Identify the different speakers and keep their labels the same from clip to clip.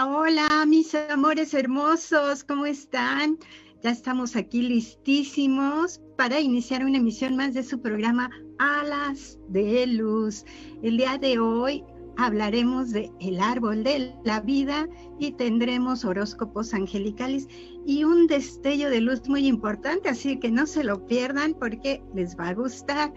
Speaker 1: Hola, mis amores hermosos, ¿cómo están? Ya estamos aquí listísimos para iniciar una emisión más de su programa Alas de Luz. El día de hoy hablaremos de el árbol de la vida y tendremos horóscopos angelicales y un destello de luz muy importante, así que no se lo pierdan porque les va a gustar.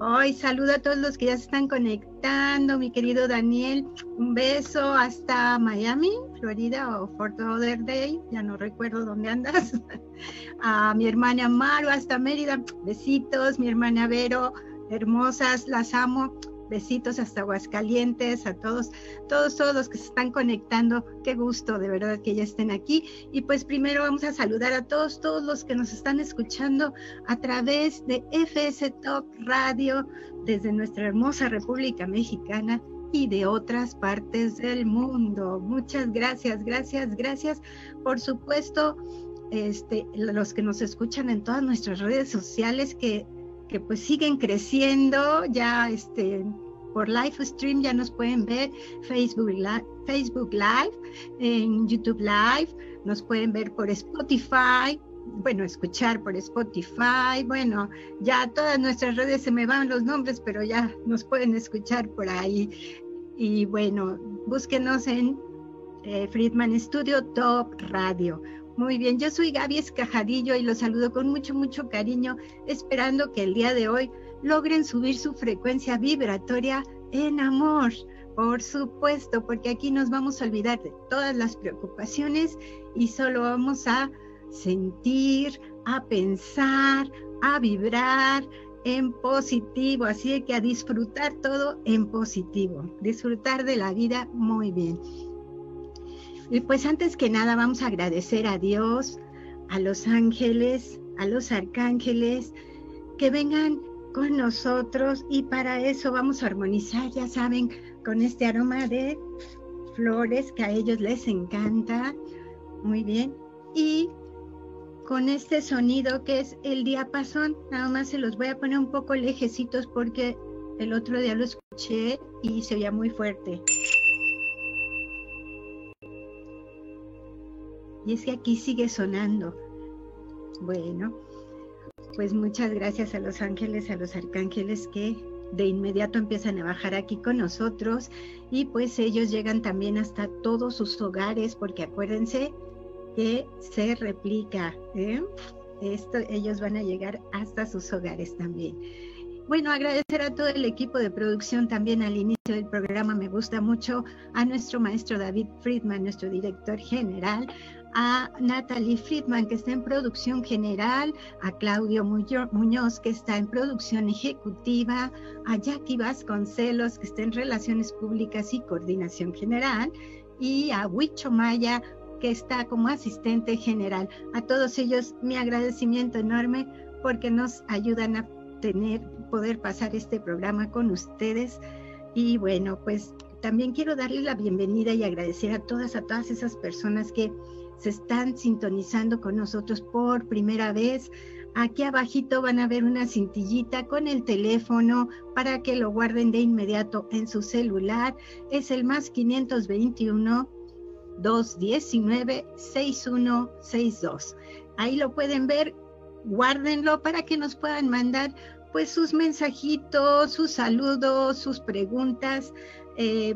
Speaker 1: Hoy saludo a todos los que ya se están conectando, mi querido Daniel, un beso hasta Miami, Florida o Fort Lauderdale, ya no recuerdo dónde andas. a mi hermana Maru hasta Mérida, besitos, mi hermana Vero, hermosas, las amo. Besitos hasta Aguascalientes, a todos, todos, todos los que se están conectando. Qué gusto, de verdad, que ya estén aquí. Y pues primero vamos a saludar a todos, todos los que nos están escuchando a través de FS Talk Radio desde nuestra hermosa República Mexicana y de otras partes del mundo. Muchas gracias, gracias, gracias. Por supuesto, este, los que nos escuchan en todas nuestras redes sociales que que pues siguen creciendo, ya este, por live stream ya nos pueden ver Facebook Live, Facebook Live, en YouTube Live, nos pueden ver por Spotify, bueno, escuchar por Spotify, bueno, ya todas nuestras redes se me van los nombres, pero ya nos pueden escuchar por ahí. Y bueno, búsquenos en eh, Friedman Studio Top Radio. Muy bien, yo soy Gaby Escajadillo y los saludo con mucho, mucho cariño, esperando que el día de hoy logren subir su frecuencia vibratoria en amor. Por supuesto, porque aquí nos vamos a olvidar de todas las preocupaciones y solo vamos a sentir, a pensar, a vibrar en positivo. Así que a disfrutar todo en positivo, disfrutar de la vida muy bien. Y pues antes que nada vamos a agradecer a Dios, a los ángeles, a los arcángeles, que vengan con nosotros y para eso vamos a armonizar, ya saben, con este aroma de flores que a ellos les encanta. Muy bien. Y con este sonido que es el diapasón, nada más se los voy a poner un poco lejecitos porque el otro día lo escuché y se oía muy fuerte. Y es que aquí sigue sonando. Bueno, pues muchas gracias a los ángeles, a los arcángeles que de inmediato empiezan a bajar aquí con nosotros y pues ellos llegan también hasta todos sus hogares porque acuérdense que se replica. ¿eh? Esto, ellos van a llegar hasta sus hogares también. Bueno, agradecer a todo el equipo de producción también al inicio del programa. Me gusta mucho a nuestro maestro David Friedman, nuestro director general, a Natalie Friedman, que está en producción general, a Claudio Muñoz, que está en producción ejecutiva, a Jackie Vasconcelos, que está en relaciones públicas y coordinación general, y a Huicho Maya, que está como asistente general. A todos ellos mi agradecimiento enorme porque nos ayudan a tener, poder pasar este programa con ustedes. Y bueno, pues también quiero darle la bienvenida y agradecer a todas, a todas esas personas que se están sintonizando con nosotros por primera vez, aquí abajito van a ver una cintillita con el teléfono para que lo guarden de inmediato en su celular. Es el más 521 219 6162. Ahí lo pueden ver, guárdenlo para que nos puedan mandar pues sus mensajitos, sus saludos, sus preguntas. Eh,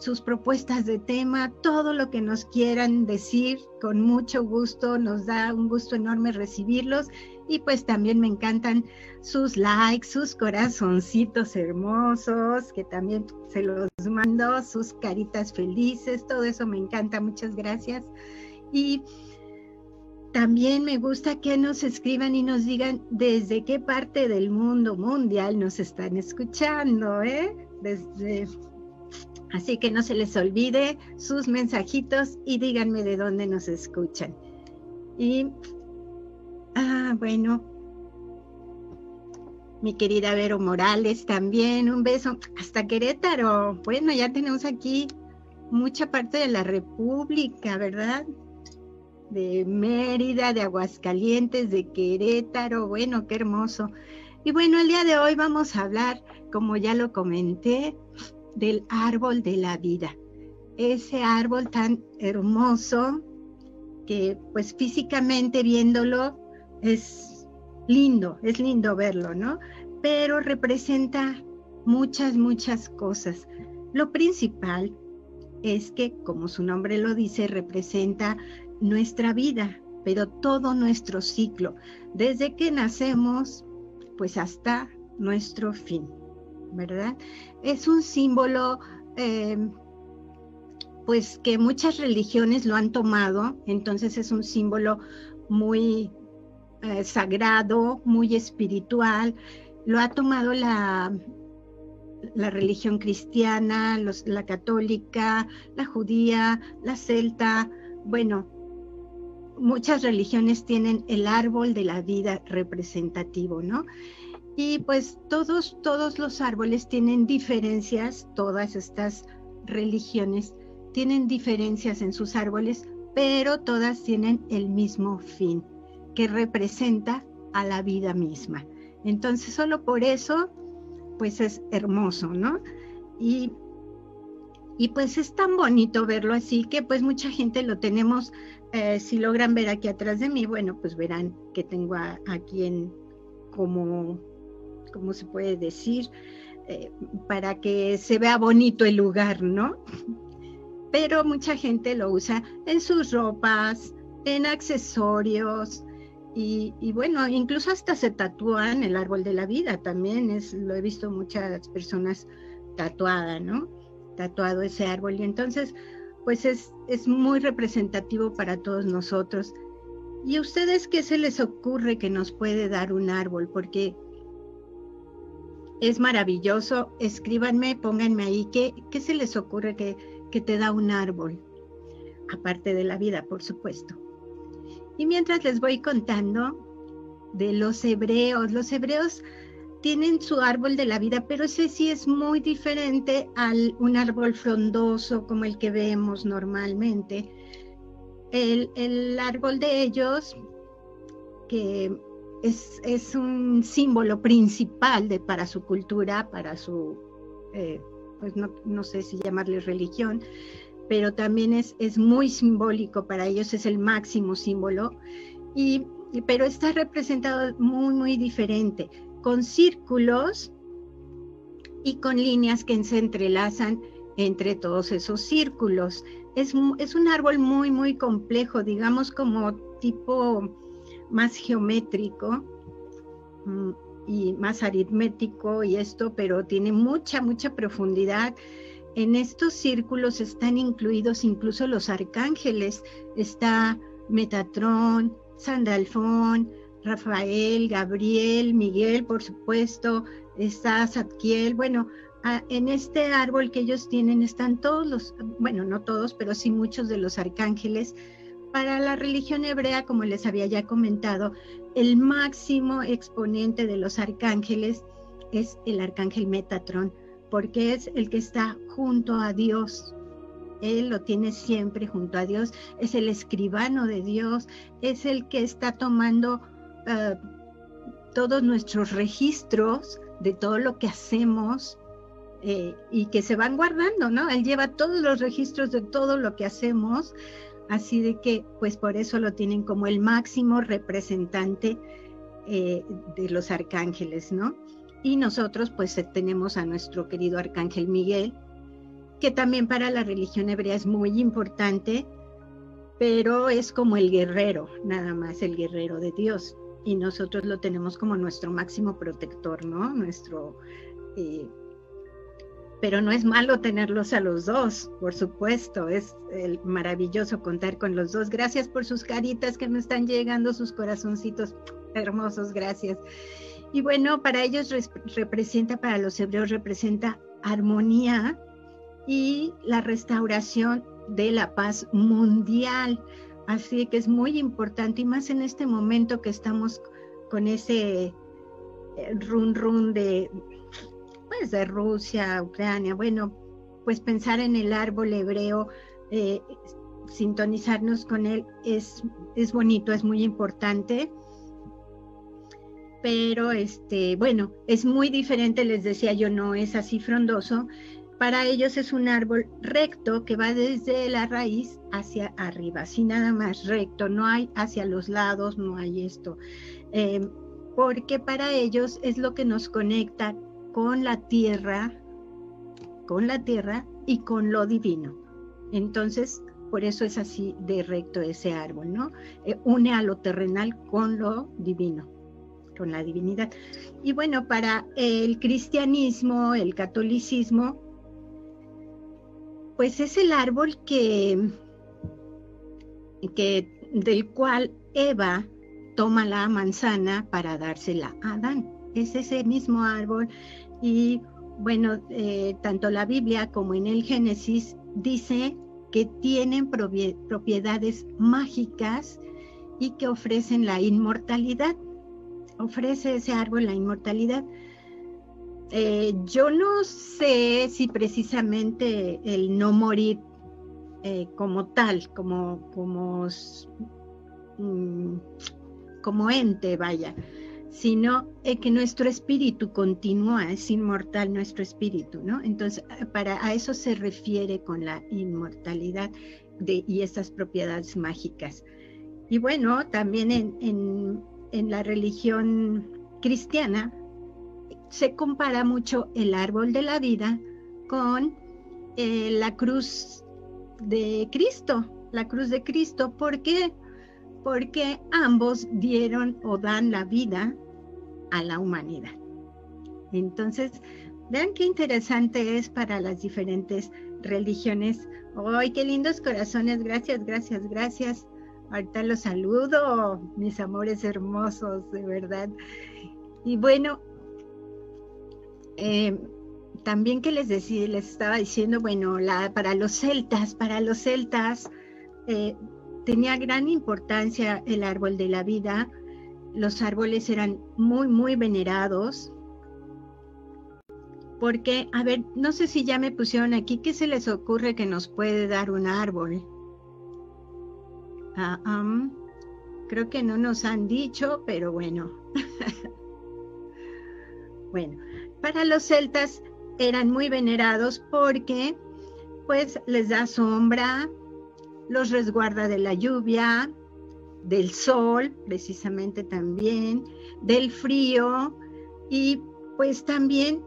Speaker 1: sus propuestas de tema, todo lo que nos quieran decir, con mucho gusto, nos da un gusto enorme recibirlos y pues también me encantan sus likes, sus corazoncitos hermosos, que también se los mando, sus caritas felices, todo eso me encanta, muchas gracias. Y también me gusta que nos escriban y nos digan desde qué parte del mundo mundial nos están escuchando, ¿eh? Desde Así que no se les olvide sus mensajitos y díganme de dónde nos escuchan. Y, ah, bueno, mi querida Vero Morales también, un beso hasta Querétaro. Bueno, ya tenemos aquí mucha parte de la República, ¿verdad? De Mérida, de Aguascalientes, de Querétaro, bueno, qué hermoso. Y bueno, el día de hoy vamos a hablar, como ya lo comenté, del árbol de la vida. Ese árbol tan hermoso que pues físicamente viéndolo es lindo, es lindo verlo, ¿no? Pero representa muchas, muchas cosas. Lo principal es que, como su nombre lo dice, representa nuestra vida, pero todo nuestro ciclo, desde que nacemos, pues hasta nuestro fin, ¿verdad? Es un símbolo, eh, pues que muchas religiones lo han tomado, entonces es un símbolo muy eh, sagrado, muy espiritual, lo ha tomado la, la religión cristiana, la católica, la judía, la celta, bueno, muchas religiones tienen el árbol de la vida representativo, ¿no? Y pues todos, todos los árboles tienen diferencias, todas estas religiones tienen diferencias en sus árboles, pero todas tienen el mismo fin, que representa a la vida misma. Entonces, solo por eso pues es hermoso, ¿no? Y, y pues es tan bonito verlo así que pues mucha gente lo tenemos, eh, si logran ver aquí atrás de mí, bueno, pues verán que tengo aquí en como, ¿cómo se puede decir? Eh, para que se vea bonito el lugar, ¿no? Pero mucha gente lo usa en sus ropas, en accesorios, y, bueno, incluso hasta se tatúan el árbol de la vida también, es, lo he visto muchas personas tatuadas, ¿no? Tatuado ese árbol. Y entonces, pues es, es muy representativo para todos nosotros. ¿Y a ustedes qué se les ocurre que nos puede dar un árbol? Porque es maravilloso. Escríbanme, pónganme ahí, ¿qué, qué se les ocurre que, que te da un árbol? Aparte de la vida, por supuesto. Y mientras les voy contando de los hebreos, los hebreos tienen su árbol de la vida, pero ese sí es muy diferente al un árbol frondoso como el que vemos normalmente. El, árbol de ellos, que es, un símbolo principal de, para su cultura, para su, eh, pues no, no sé si llamarle religión, pero también es, es muy simbólico para ellos, es el máximo símbolo, y, pero está representado muy, muy diferente, con círculos y con líneas que se entrelazan entre todos esos círculos. Es, es un árbol muy, muy complejo, digamos como tipo más geométrico mm, y más aritmético y esto, pero tiene mucha, mucha profundidad en estos círculos están incluidos incluso los arcángeles. Está Metatrón, Sandalfón, Rafael, Gabriel, Miguel, por supuesto, está Zadkiel. Bueno, en este árbol que ellos tienen están todos los, bueno, no todos, pero sí muchos de los arcángeles. Para la religión hebrea, como les había ya comentado, el máximo exponente de los arcángeles es el arcángel Metatrón porque es el que está junto a Dios. Él lo tiene siempre junto a Dios, es el escribano de Dios, es el que está tomando eh, todos nuestros registros de todo lo que hacemos eh, y que se van guardando, ¿no? Él lleva todos los registros de todo lo que hacemos, así de que pues por eso lo tienen como el máximo representante eh, de los arcángeles, ¿no? Y nosotros pues eh, tenemos a nuestro querido Arcángel Miguel, que también para la religión hebrea es muy importante, pero es como el guerrero, nada más el guerrero de Dios. Y nosotros lo tenemos como nuestro máximo protector, ¿no? Nuestro... Eh, pero no es malo tenerlos a los dos, por supuesto, es maravilloso contar con los dos. Gracias por sus caritas que me están llegando, sus corazoncitos hermosos, gracias. Y bueno, para ellos representa, para los hebreos representa armonía y la restauración de la paz mundial. Así que es muy importante y más en este momento que estamos con ese eh, run run de pues de Rusia, Ucrania, bueno, pues pensar en el árbol hebreo, eh, sintonizarnos con él es, es bonito, es muy importante. Pero este, bueno, es muy diferente, les decía yo, no es así frondoso. Para ellos es un árbol recto que va desde la raíz hacia arriba, así nada más recto, no hay hacia los lados, no hay esto. Eh, porque para ellos es lo que nos conecta con la tierra, con la tierra y con lo divino. Entonces, por eso es así de recto ese árbol, ¿no? Eh, une a lo terrenal con lo divino, con la divinidad. Y bueno, para el cristianismo, el catolicismo, pues es el árbol que, que del cual Eva toma la manzana para dársela a Adán. Es ese mismo árbol y bueno, eh, tanto la Biblia como en el Génesis dice que tienen propiedades mágicas y que ofrecen la inmortalidad. Ofrece ese árbol la inmortalidad. Eh, yo no sé si precisamente el no morir eh, como tal, como, como, mm, como ente, vaya, sino que nuestro espíritu continúa, es inmortal nuestro espíritu, ¿no? Entonces, para a eso se refiere con la inmortalidad de, y estas propiedades mágicas. Y bueno, también en, la religión cristiana se compara mucho el árbol de la vida con eh, la cruz de Cristo, la cruz de Cristo, porque porque ambos dieron o dan la vida a la humanidad. Entonces, vean qué interesante es para las diferentes religiones. ¡Ay, qué lindos corazones! Gracias, gracias, gracias. Ahorita los saludo, mis amores hermosos, de verdad. Y bueno, eh, también que les decía, les estaba diciendo, bueno, la, para los celtas, para los celtas, eh, tenía gran importancia el árbol de la vida. Los árboles eran muy, muy venerados. Porque, a ver, no sé si ya me pusieron aquí, ¿qué se les ocurre que nos puede dar un árbol? Ah, creo que no nos han dicho, pero bueno. bueno, para los celtas eran muy venerados porque pues les da sombra, los resguarda de la lluvia, del sol, precisamente también, del frío y pues también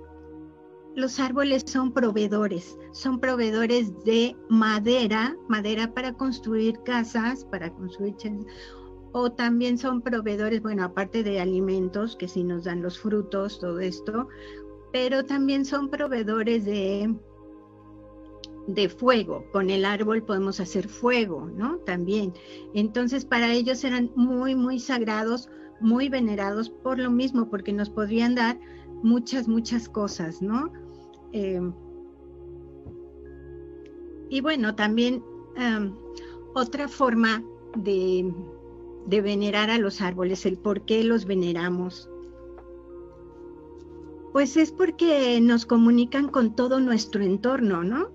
Speaker 1: los árboles son proveedores, son proveedores de madera, madera para construir casas, para construir o también son proveedores, bueno, aparte de alimentos que sí nos dan los frutos, todo esto, pero también son proveedores de de fuego. Con el árbol podemos hacer fuego, ¿no? También. Entonces, para ellos eran muy, muy sagrados, muy venerados por lo mismo, porque nos podrían dar muchas, muchas cosas, ¿no? Em, y bueno, también otra forma de, de venerar a los árboles, el por qué los veneramos. Pues es porque nos comunican con todo nuestro entorno, ¿no?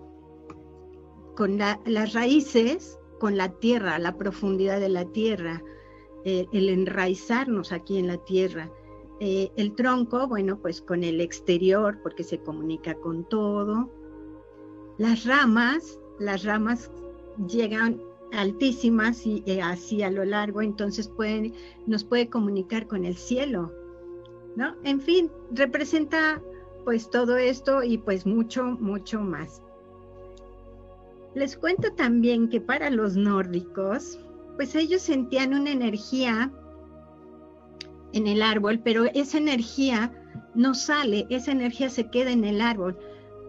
Speaker 1: Con las raíces, con la tierra, la profundidad de la tierra, eh, el enraizarnos aquí en la tierra. Eh, el tronco, bueno, pues con el exterior, porque se comunica con todo. Las ramas, las ramas llegan altísimas y eh, así a lo largo, entonces nos puede comunicar con el cielo, ¿no? En fin, representa pues todo esto y pues mucho, mucho más. Les cuento también que para los nórdicos, pues ellos sentían una energía en el árbol, pero esa energía no sale, esa energía se queda en el árbol,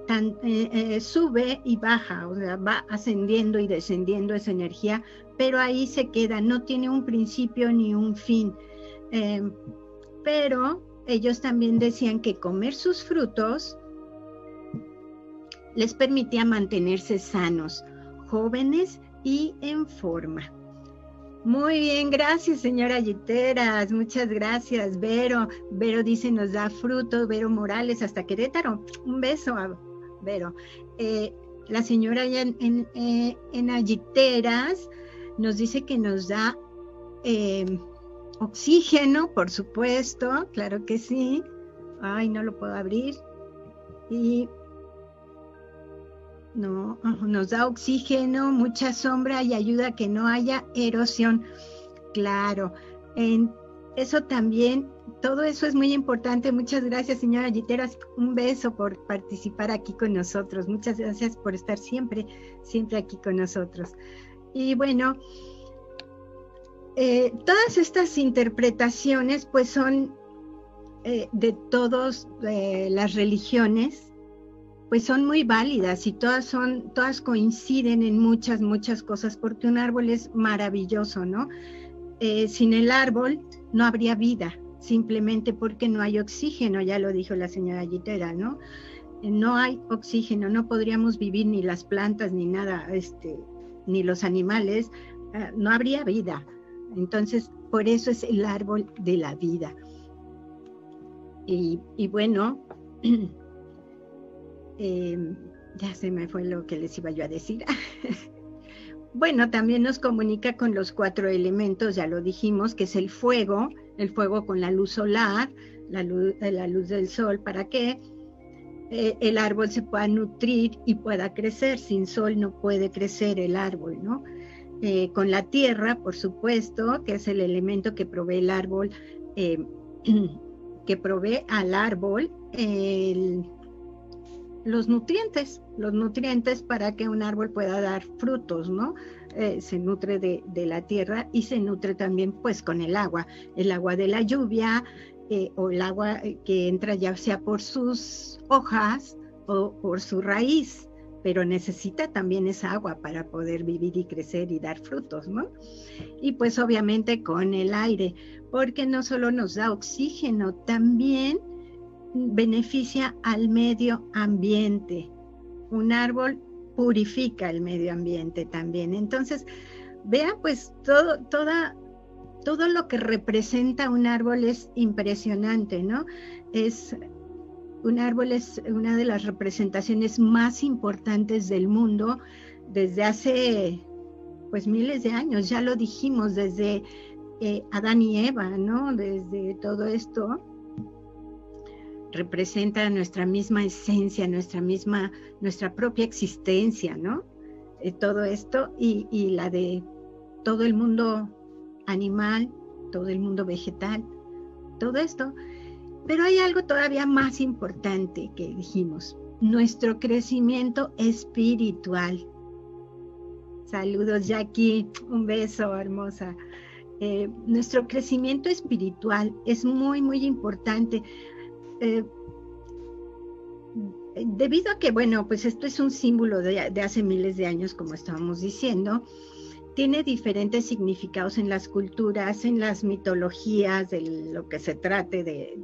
Speaker 1: eh, eh, sube y baja, o sea, va ascendiendo y descendiendo esa energía, pero ahí se queda, no tiene un principio ni un fin. Em, pero ellos también decían que comer sus frutos les permitía mantenerse sanos, jóvenes y en forma. Muy bien, gracias señora Yiteras, muchas gracias Vero. Vero dice nos da fruto, Vero Morales hasta Querétaro. Un beso a Vero. Eh, la señora en, en, eh, Ayiteras nos dice que nos da eh, oxígeno, por supuesto, claro que sí. Ay, no lo puedo abrir. Y no, nos da oxígeno, mucha sombra y ayuda a que no haya erosión. Claro, en eso también, todo eso es muy importante. Muchas gracias, señora Giteras. Un beso por participar aquí con nosotros. Muchas gracias por estar siempre, siempre aquí con nosotros. Y bueno, eh, todas estas interpretaciones pues son eh, de todas eh, las religiones pues son muy válidas y todas son, todas coinciden en muchas, muchas cosas, porque un árbol es maravilloso, ¿no? Eh, sin el árbol no habría vida, simplemente porque no hay oxígeno, ya lo dijo la señora Gitera, ¿no? No hay oxígeno, no podríamos vivir ni las plantas, ni nada, este, ni los animales, eh, no habría vida. Entonces, por eso es el árbol de la vida. Y, y bueno, Em, ya se me fue lo que les iba yo a decir. bueno, también nos comunica con los cuatro elementos, ya lo dijimos, que es el fuego, el fuego con la luz solar, la luz, eh, la luz del sol, para que eh, el árbol se pueda nutrir y pueda crecer. Sin sol no puede crecer el árbol, ¿no? Eh, con la tierra, por supuesto, que es el elemento que provee el árbol, que provee al árbol el, los nutrientes, los nutrientes para que un árbol pueda dar frutos, ¿no? Eh, se nutre de, la tierra y se nutre también pues con el agua, el agua de la lluvia eh, o el agua eh, que entra ya sea por sus hojas o por su raíz, pero necesita también esa agua para poder vivir y crecer y dar frutos, ¿no? Y pues obviamente con el aire, porque no solo nos da oxígeno, también beneficia al medio ambiente. Un árbol purifica el medio ambiente también. Entonces, vea pues todo, toda, todo lo que representa un árbol es impresionante, ¿no? Es un árbol es una de las representaciones más importantes del mundo desde hace pues miles de años, ya lo dijimos, desde eh, Adán y Eva, ¿no? Desde todo esto, representa nuestra misma esencia, nuestra misma, nuestra propia existencia, ¿no? Eh, todo esto y, la de todo el mundo animal, todo el mundo vegetal, todo esto. Pero hay algo todavía más importante que dijimos, nuestro crecimiento espiritual. Saludos Jackie, un beso hermosa. Eh, nuestro crecimiento espiritual es muy, muy importante. Eh, debido a que, bueno, pues esto es un símbolo de, hace miles de años, como estábamos diciendo, tiene diferentes significados en las culturas, en las mitologías, de lo que se trate de,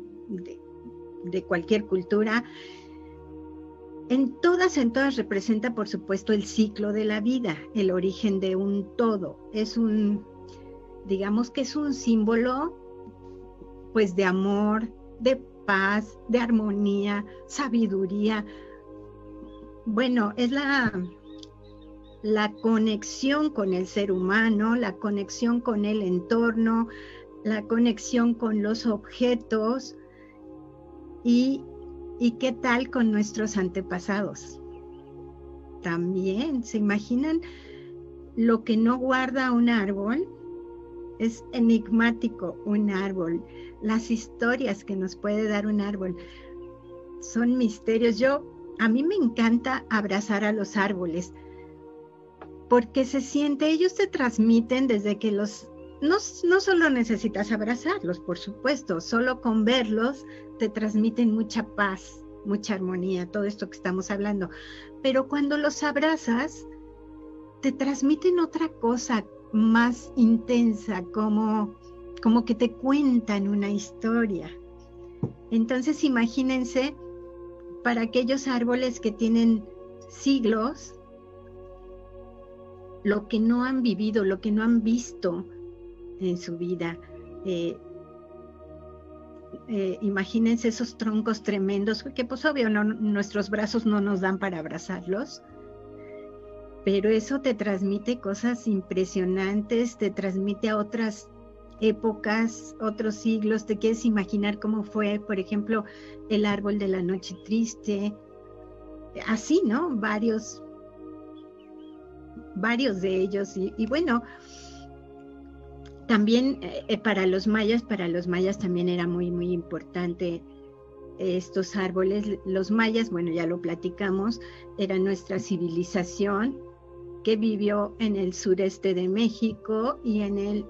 Speaker 1: de cualquier cultura. En todas, en todas representa, por supuesto, el ciclo de la vida, el origen de un todo. Es un, digamos que es un símbolo, pues, de amor, de paz, de armonía, sabiduría. Bueno, es la, la conexión con el ser humano, la conexión con el entorno, la conexión con los objetos y, y qué tal con nuestros antepasados. También, ¿se imaginan lo que no guarda un árbol? Es enigmático un árbol las historias que nos puede dar un árbol. Son misterios. Yo, a mí me encanta abrazar a los árboles porque se siente, ellos te transmiten desde que los, no, no solo necesitas abrazarlos, por supuesto, solo con verlos te transmiten mucha paz, mucha armonía, todo esto que estamos hablando. Pero cuando los abrazas, te transmiten otra cosa más intensa, como como que te cuentan una historia. Entonces imagínense para aquellos árboles que tienen siglos lo que no han vivido, lo que no han visto en su vida. Eh, eh, imagínense esos troncos tremendos, que pues obvio nuestros brazos no nos dan para abrazarlos, pero eso te transmite cosas impresionantes, te transmite a otras épocas, otros siglos, te quieres imaginar cómo fue, por ejemplo, el árbol de la noche triste, así, ¿no? Varios, varios de ellos. Y, bueno, también eh, eh, para los mayas, para los mayas también era muy, muy importante estos árboles. Los mayas, bueno, ya lo platicamos, era nuestra civilización que vivió en el sureste de México y en el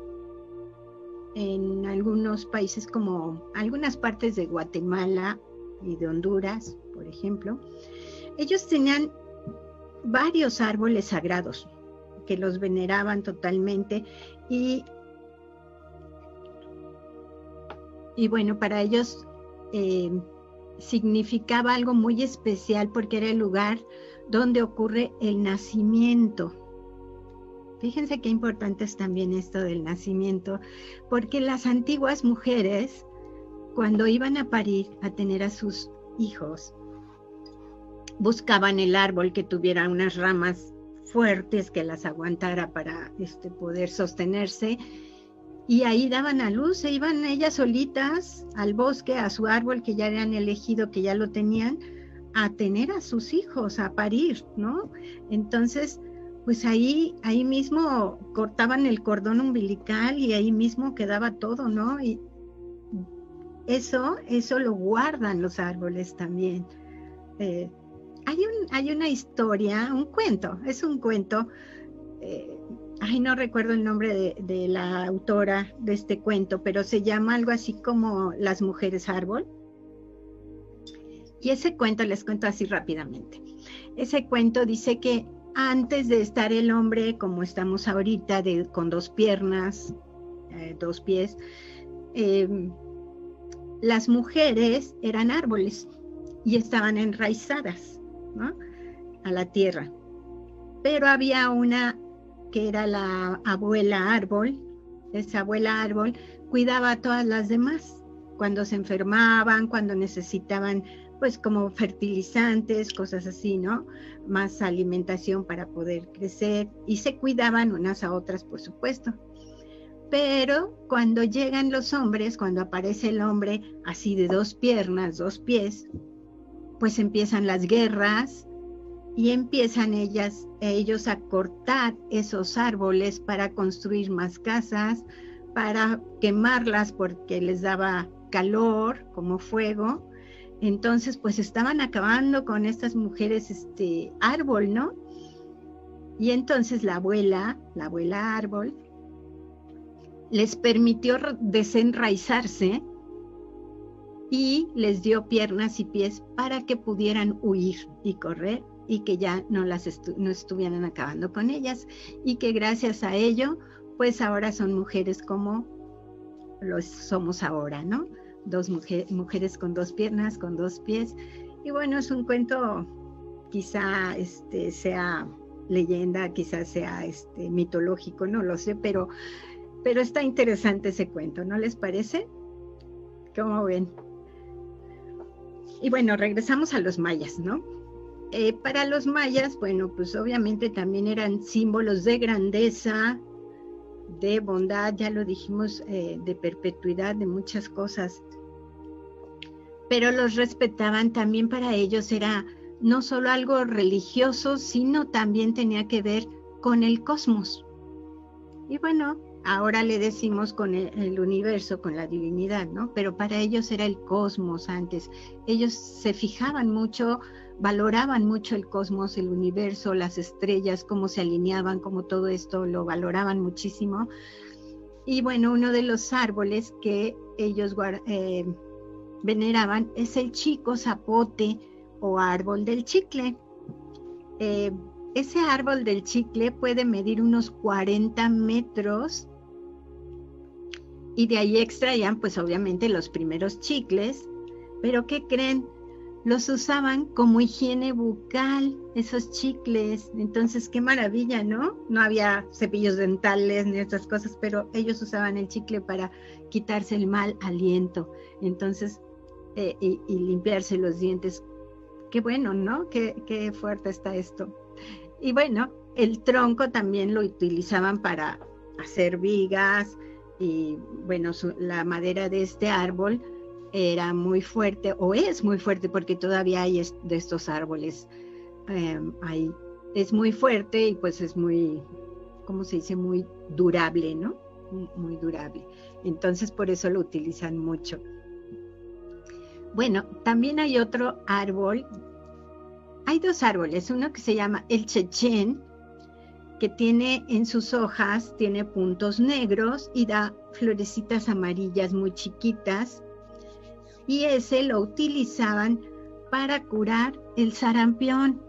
Speaker 1: en algunos países como algunas partes de Guatemala y de Honduras, por ejemplo, ellos tenían varios árboles sagrados que los veneraban totalmente y, y bueno, para ellos eh, significaba algo muy especial porque era el lugar donde ocurre el nacimiento. Fíjense qué importante es también esto del nacimiento, porque las antiguas mujeres, cuando iban a parir, a tener a sus hijos, buscaban el árbol que tuviera unas ramas fuertes que las aguantara para este, poder sostenerse. Y ahí daban a luz, se iban ellas solitas al bosque, a su árbol que ya habían elegido, que ya lo tenían, a tener a sus hijos, a parir, ¿no? Entonces, pues ahí, ahí mismo cortaban el cordón umbilical y ahí mismo quedaba todo, ¿no? Y eso, eso lo guardan los árboles también. Eh, hay, un, hay una historia, un cuento, es un cuento, eh, ay, no recuerdo el nombre de, la autora de este cuento, pero se llama algo así como Las mujeres árbol. Y ese cuento les cuento así rápidamente. Ese cuento dice que antes de estar el hombre como estamos ahorita, con dos piernas, eh, dos pies, em, las mujeres eran árboles y estaban enraizadas a la tierra. Pero había una que era la abuela árbol, esa abuela árbol cuidaba a todas las demás cuando se enfermaban, cuando necesitaban pues como fertilizantes, cosas así, ¿no? Más alimentación para poder crecer y se cuidaban unas a otras, por supuesto. Pero cuando llegan los hombres, cuando aparece el hombre así de dos piernas, dos pies, pues empiezan las guerras y empiezan ellas, ellos a cortar esos árboles para construir más casas, para quemarlas porque les daba calor como fuego. Entonces, pues estaban acabando con estas mujeres este árbol, ¿no? Y entonces la abuela, la abuela árbol, les permitió desenraizarse y les dio piernas y pies para que pudieran huir y correr y que ya no las no estuvieran acabando con ellas y que gracias a ello pues ahora son mujeres como los somos ahora, ¿no? Dos mujeres con dos piernas, con dos pies. Y bueno, es un cuento, quizá este, sea leyenda, quizá sea este, mitológico, no lo sé, pero, pero está interesante ese cuento, ¿no les parece? ¿Cómo ven? Y bueno, regresamos a los mayas, ¿no? Eh, para los mayas, bueno, pues obviamente también eran símbolos de grandeza, de bondad, ya lo dijimos, eh, de perpetuidad, de muchas cosas. Pero los respetaban también para ellos, era no solo algo religioso, sino también tenía que ver con el cosmos. Y bueno, ahora le decimos con el, universo, con la divinidad, ¿no? Pero para ellos era el cosmos antes. Ellos se fijaban mucho, valoraban mucho el cosmos, el universo, las estrellas, cómo se alineaban, cómo todo esto lo valoraban muchísimo. Y bueno, uno de los árboles que ellos eh, veneraban es el chico zapote o árbol del chicle. Eh, ese árbol del chicle puede medir unos 40 metros y de ahí extraían pues obviamente los primeros chicles, pero ¿qué creen? los usaban como higiene bucal, esos chicles. Entonces, qué maravilla, ¿no? No había cepillos dentales ni estas cosas, pero ellos usaban el chicle para quitarse el mal aliento. Entonces, eh, y, limpiarse los dientes. Qué bueno, ¿no? Qué, qué fuerte está esto. Y bueno, el tronco también lo utilizaban para hacer vigas y bueno, la madera de este árbol era muy fuerte o es muy fuerte porque todavía hay de estos árboles. Em, es muy fuerte y pues es muy, ¿cómo se dice? Muy durable, ¿no? Muy durable. Entonces por eso lo utilizan mucho. Bueno, también hay otro árbol. Hay dos árboles, uno que se llama el chechen, que tiene en sus hojas, tiene puntos negros y da florecitas amarillas muy chiquitas y ese lo utilizaban para curar el sarampión.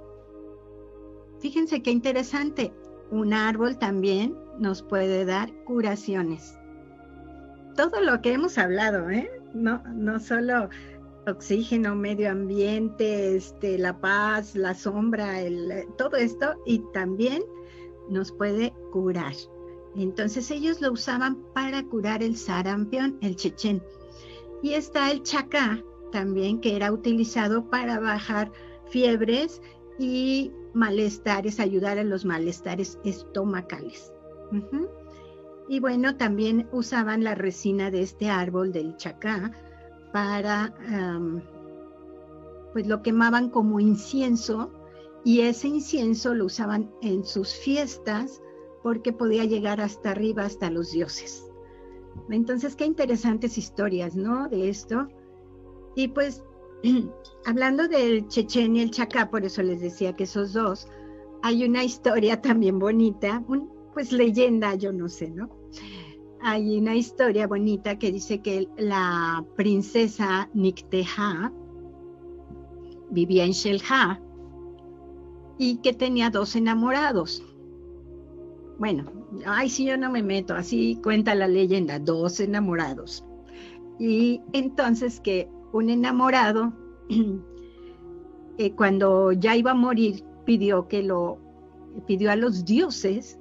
Speaker 1: Fíjense qué interesante, un árbol también nos puede dar curaciones. Todo lo que hemos hablado, ¿eh? No, no solo oxígeno, medio ambiente, este, la paz, la sombra, todo esto, y también nos puede curar. Entonces ellos lo usaban para curar el sarampión, el chechen. Y está el chacá también, que era utilizado para bajar fiebres y malestares, ayudar a los malestares estomacales. Y bueno, también usaban la resina de este árbol del chacá para, pues lo quemaban como incienso y ese incienso lo usaban en sus fiestas porque podía llegar hasta arriba, hasta los dioses. Entonces, qué interesantes historias, ¿no? De esto. Y pues, hablando del Chechen y el Chacá, por eso les decía que esos dos, hay una historia también bonita, pues leyenda, yo no sé, ¿no? Hay una historia bonita que dice que la princesa Nikteha vivía en Shelha y que tenía dos enamorados. Bueno, ay, si yo no me meto, así cuenta la leyenda, dos enamorados. Y entonces que un enamorado, eh, cuando ya iba a morir, pidió que lo, pidió a los dioses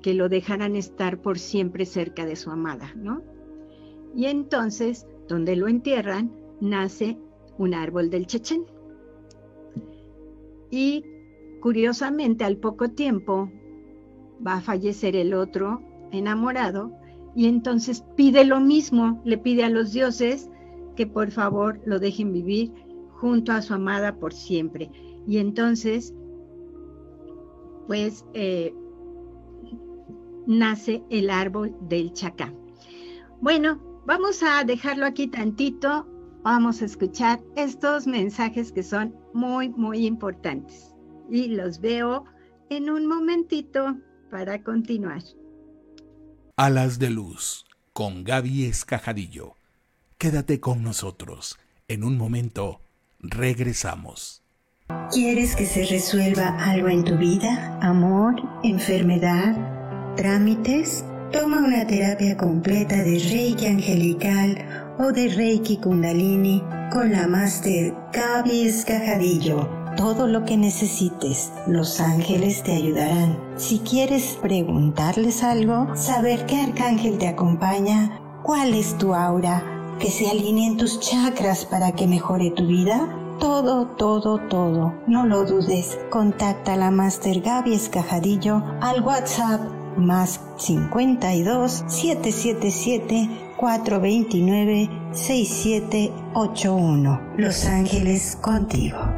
Speaker 1: que lo dejaran estar por siempre cerca de su amada, ¿no? Y entonces, donde lo entierran, nace un árbol del Chechen. Y curiosamente, al poco tiempo, va a fallecer el otro enamorado y entonces pide lo mismo, le pide a los dioses que por favor lo dejen vivir junto a su amada por siempre. Y entonces, pues, eh, nace el árbol del chacá. Bueno, vamos a dejarlo aquí tantito. Vamos a escuchar estos mensajes que son muy, muy importantes. Y los veo en un momentito para continuar.
Speaker 2: Alas de Luz con Gaby Escajadillo. Quédate con nosotros. En un momento regresamos.
Speaker 3: ¿Quieres que se resuelva algo en tu vida? ¿Amor? ¿Enfermedad? ¿Trámites? Toma una terapia completa de Reiki Angelical o de Reiki Kundalini con la Master Gaby Escajadillo todo lo que necesites. Los ángeles te ayudarán. Si quieres preguntarles algo, saber qué arcángel te acompaña, cuál es tu aura, que se alineen tus chakras para que mejore tu vida. Todo, todo, todo. No lo dudes. Contacta a la Master Gaby Escajadillo al WhatsApp más 52 777 429 6781. Los Ángeles contigo.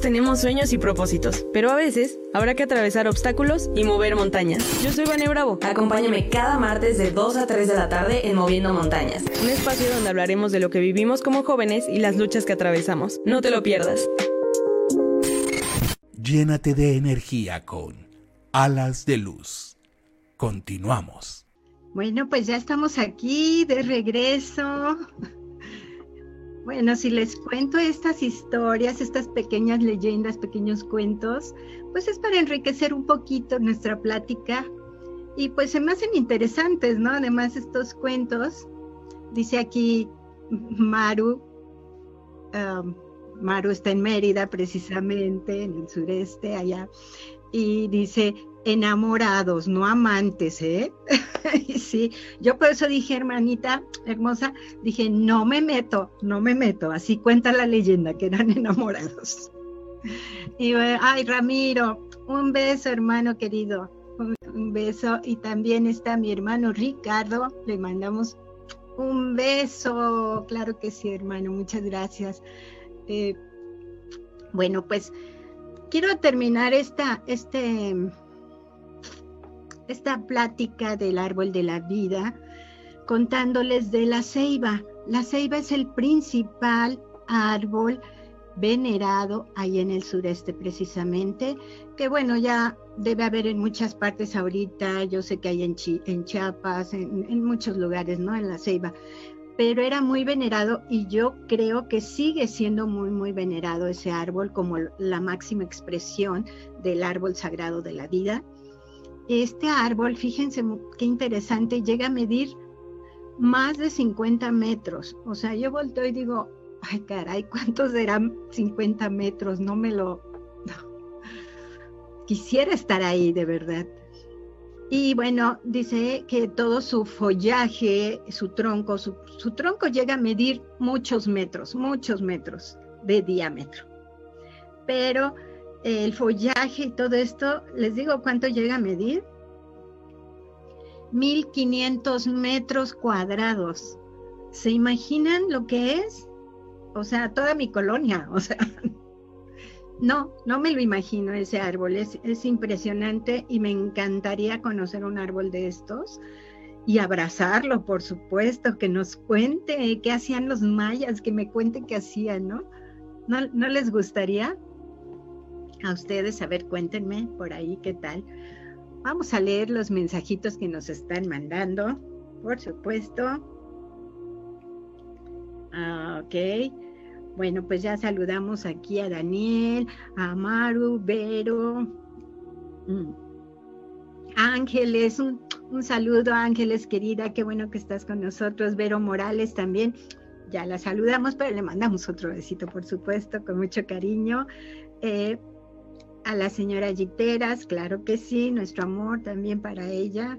Speaker 4: tenemos sueños y propósitos, pero a veces habrá que atravesar obstáculos y mover montañas. Yo soy Vane Bravo. Acompáñame cada martes de 2 a 3 de la tarde en Moviendo Montañas, un espacio donde hablaremos de lo que vivimos como jóvenes y las luchas que atravesamos. No te lo pierdas.
Speaker 2: Llénate de energía con Alas de Luz. Continuamos.
Speaker 1: Bueno, pues ya estamos aquí de regreso. Bueno, si les cuento estas historias, estas pequeñas leyendas, pequeños cuentos, pues es para enriquecer un poquito nuestra plática y pues se me hacen interesantes, ¿no? Además estos cuentos, dice aquí Maru, um, Maru está en Mérida precisamente, en el sureste, allá, y dice, enamorados, no amantes, ¿eh? sí, yo por eso dije, hermanita hermosa, dije, no me meto, no me meto, así cuenta la leyenda que eran enamorados. Y ay, Ramiro, un beso, hermano querido, un, beso. Y también está mi hermano Ricardo, le mandamos un beso, claro que sí, hermano, muchas gracias. Eh, bueno, pues quiero terminar esta, este, esta plática del árbol de la vida contándoles de la ceiba. La ceiba es el principal árbol venerado ahí en el sureste precisamente, que bueno, ya debe haber en muchas partes ahorita, yo sé que hay en, en Chiapas, en, en, muchos lugares, ¿no? En la ceiba, pero era muy venerado y yo creo que sigue siendo muy, muy venerado ese árbol como la máxima expresión del árbol sagrado de la vida. Este árbol, fíjense qué interesante, llega a medir más de 50 metros. O sea, yo volteo y digo, ay caray, ¿cuántos serán 50 metros? No me lo... Quisiera estar ahí, de verdad. Y bueno, dice que todo su follaje, su tronco, su, su tronco llega a medir muchos metros, muchos metros de diámetro. Pero el follaje y todo esto, les digo cuánto llega a medir. 1500 metros cuadrados. ¿Se imaginan lo que es? O sea, toda mi colonia, o sea, no, no me lo imagino ese árbol, es, es impresionante y me encantaría conocer un árbol de estos y abrazarlo, por supuesto, que nos cuente qué hacían los mayas, que me cuente qué hacían, ¿no? ¿No, no les gustaría? A ustedes. A ver, cuéntenme por ahí qué tal. Vamos a leer los mensajitos que nos están mandando, por supuesto. Ah, ok. Bueno, pues ya saludamos aquí a Daniel, a Maru, Vero, mm. Ángeles, un, un saludo Ángeles querida, qué bueno que estás con nosotros. Vero Morales también, ya la saludamos, pero le mandamos otro besito, por supuesto, con mucho cariño. Eh, a la señora Giteras, claro que sí, nuestro amor también para ella.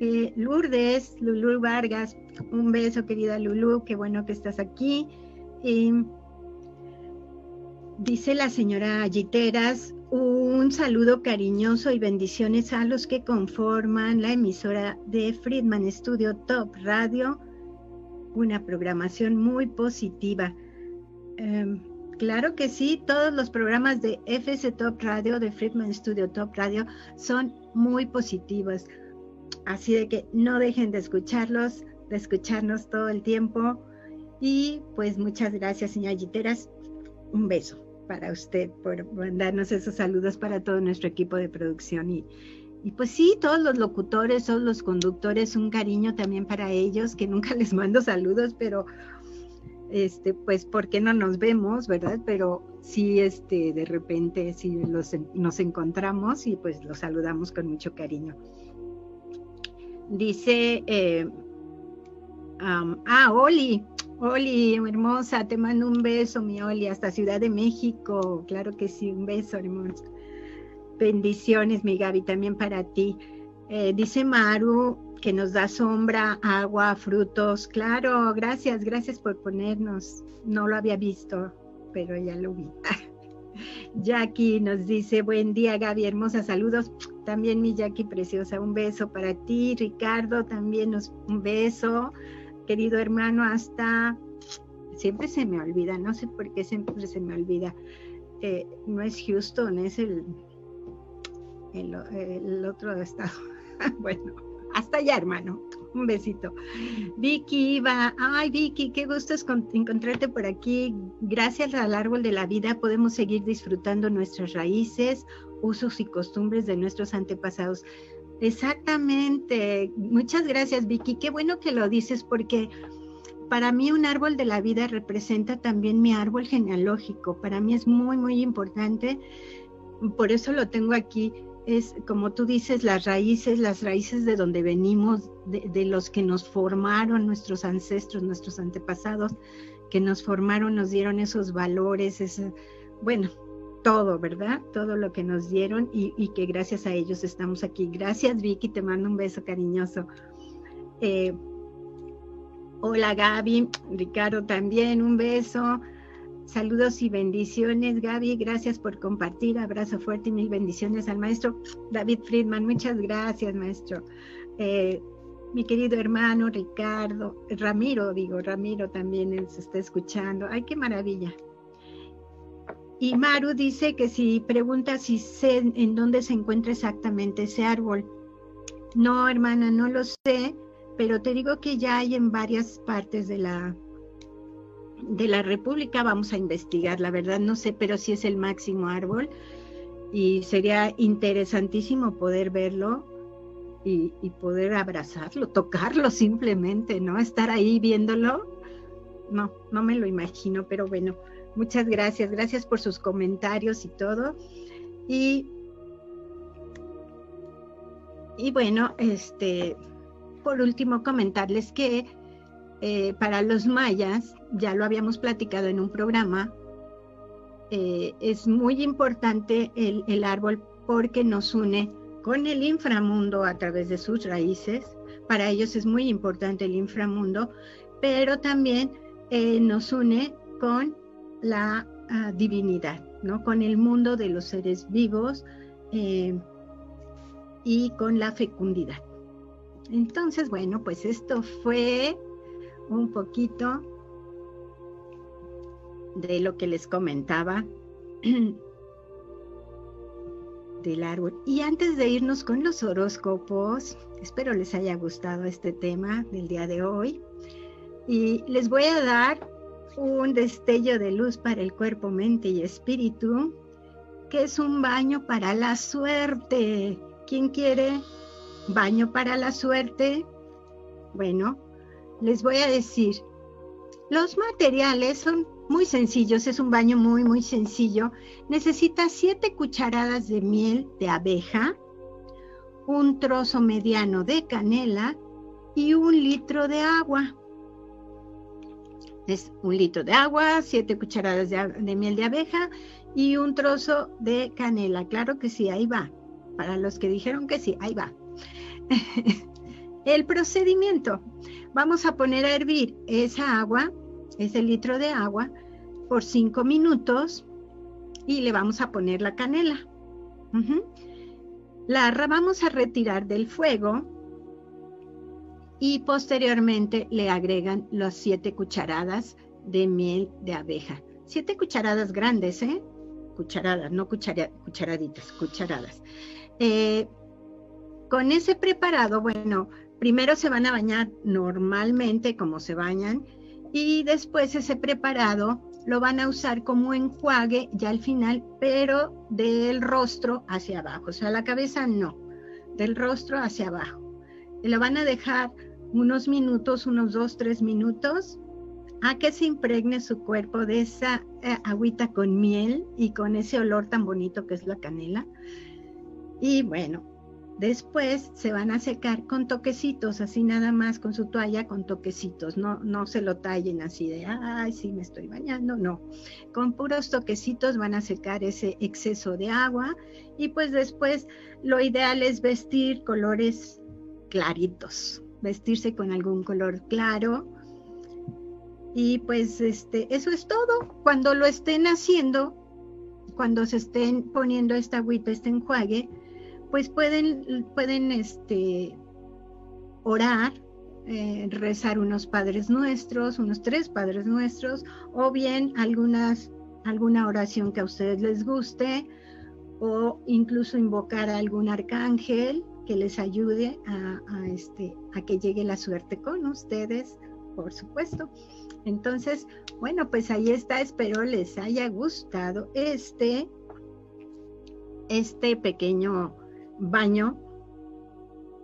Speaker 1: Eh, Lourdes, Lulú Vargas, un beso querida Lulú, qué bueno que estás aquí. dice la señora Giteras, un saludo cariñoso y bendiciones a los que conforman la emisora de Friedman Studio Top Radio, una programación muy positiva. Em, Claro que sí, todos los programas de FS Top Radio, de Friedman Studio Top Radio, son muy positivos. Así de que no dejen de escucharlos, de escucharnos todo el tiempo. Y pues muchas gracias, señora Giteras. Un beso para usted por mandarnos esos saludos para todo nuestro equipo de producción. Y, y pues sí, todos los locutores, todos los conductores, un cariño también para ellos, que nunca les mando saludos, pero este, pues porque no nos vemos, ¿verdad? Pero sí, este, de repente sí nos encontramos y pues los saludamos con mucho cariño. Dice, eh, ah, Oli, Oli, hermosa, te mando un beso, mi Oli, hasta Ciudad de México, claro que sí, un beso, hermosa. Bendiciones, mi Gaby, también para ti. Eh, dice Maru, que nos da sombra, agua, frutos. Claro, gracias, gracias por ponernos. No lo había visto, pero ya lo vi. Jackie nos dice, buen día Gaby, hermosa, saludos. También mi Jackie preciosa, un beso para ti. Ricardo, también un beso. Querido hermano, hasta... Siempre se me olvida, no sé por qué siempre se me olvida. que no es Houston, es el, el otro estado. bueno, hasta allá, hermano. Un besito. Vicky va, ay Vicky, qué gusto es encontrarte por aquí. Gracias al árbol de la vida podemos seguir disfrutando nuestras raíces, usos y costumbres de nuestros antepasados. Exactamente. Muchas gracias, Vicky. Qué bueno que lo dices porque para mí un árbol de la vida representa también mi árbol genealógico. Para mí es muy, muy importante. Por eso lo tengo aquí es, como tú dices, las raíces, las raíces de donde venimos, de, los que nos formaron nuestros ancestros, nuestros antepasados, que nos formaron, nos dieron esos valores, ese, bueno, todo, ¿verdad? Todo lo que nos dieron y, y, que gracias a ellos estamos aquí. Gracias, Vicky, te mando un beso cariñoso. Eh, hola, Gaby, Ricardo también, un beso. Saludos y bendiciones, Gaby. Gracias por compartir. Abrazo fuerte y mil bendiciones al maestro David Friedman. Muchas gracias, maestro. Eh, mi querido hermano Ricardo, Ramiro, digo, Ramiro también se está escuchando. Ay, qué maravilla. Y Maru dice que si pregunta si sé en dónde se encuentra exactamente ese árbol. No, hermana, no lo sé, pero te digo que ya hay en varias partes de la de la República, vamos a investigar, la verdad no sé, pero sí es el máximo árbol y sería interesantísimo poder verlo y, poder abrazarlo, tocarlo simplemente, ¿no? Estar ahí viéndolo, no, no me lo imagino, pero bueno, muchas gracias, gracias por sus comentarios y todo. Y, y bueno, este, por último comentarles que eh, para los mayas, ya lo habíamos platicado en un programa, eh, es muy importante el, el, árbol porque nos une con el inframundo a través de sus raíces. Para ellos es muy importante el inframundo, pero también eh, nos une con la ah, divinidad, ¿no? con el mundo de los seres vivos y con la fecundidad. Entonces, bueno, pues esto fue un poquito de lo que les comentaba del árbol. Y antes de irnos con los horóscopos, espero les haya gustado este tema del día de hoy. Y les voy a dar un destello de luz para el cuerpo, mente y espíritu, que es un baño para la suerte. ¿Quién quiere baño para la suerte? Bueno, les voy a decir, los materiales son muy sencillos, es un baño muy, muy sencillo. Necesita siete cucharadas de miel de abeja, un trozo mediano de canela y un litro de agua. Es un litro de agua, siete cucharadas de, de miel de abeja y un trozo de canela. Claro que sí, ahí va. Para los que dijeron que sí, ahí va. El procedimiento. Vamos a poner a hervir esa agua, ese litro de agua, por cinco minutos y le vamos a poner la canela. La vamos a retirar del fuego y posteriormente le agregan las siete cucharadas de miel de abeja. Siete cucharadas grandes, ¿eh? Cucharadas, no cucharaditas, cucharadas. Eh, con ese preparado, bueno, primero se van a bañar normalmente como se bañan y después ese preparado lo van a usar como enjuague ya al final, pero del rostro hacia abajo, o sea, la cabeza no, del rostro hacia abajo. Y lo van a dejar unos minutos, unos dos, tres minutos, a que se impregne su cuerpo de esa eh, agüita con miel y con ese olor tan bonito que es la canela. Y bueno, Después se van a secar con toquecitos, así nada más con su toalla, con toquecitos, no, no se lo tallen así de, ay, sí, me estoy bañando, no. Con puros toquecitos van a secar ese exceso de agua y pues después lo ideal es vestir colores claritos, vestirse con algún color claro. Y pues este, eso es todo. Cuando lo estén haciendo, cuando se estén poniendo esta agüita, este enjuague, pues pueden, pueden este, orar, eh, rezar unos padres nuestros, unos tres padres nuestros, o bien algunas alguna oración que a ustedes les guste o incluso invocar a algún arcángel que les ayude a, este, a que llegue la suerte con ustedes, por supuesto. Entonces, bueno, pues ahí está, espero les haya gustado este, este pequeño baño,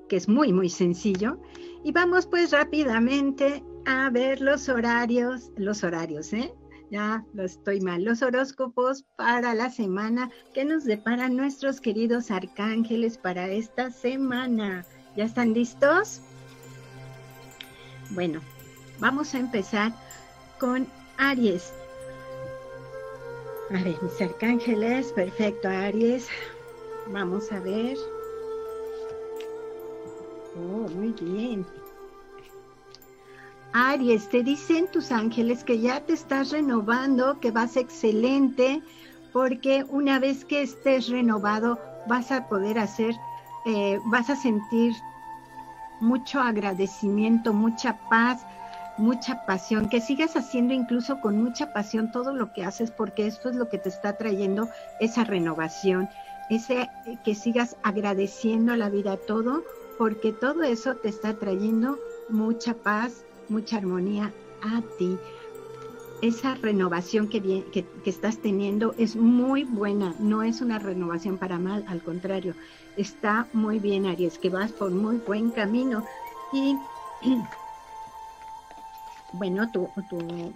Speaker 1: que es muy, muy sencillo. Y vamos pues rápidamente a ver los horarios, los horarios, ¿eh? Ya lo estoy mal, los horóscopos para la semana que nos deparan nuestros queridos arcángeles para esta semana. ¿Ya están listos? Bueno, vamos a empezar con Aries. A ver, mis arcángeles, perfecto, Aries. Vamos a ver. Oh, muy bien. Aries, te dicen tus ángeles que ya te estás renovando, que vas excelente, porque una vez que estés renovado vas a poder hacer, eh, vas a sentir mucho agradecimiento, mucha paz, mucha pasión, que sigas haciendo incluso con mucha pasión todo lo que haces, porque esto es lo que te está trayendo esa renovación, ese que sigas agradeciendo a la vida todo, porque todo eso te está trayendo mucha paz, mucha armonía a ti. Esa renovación que, que, estás teniendo es muy buena, no es una renovación para mal, al contrario, está muy bien, Aries, que vas por muy buen camino. Y bueno, tu, tu,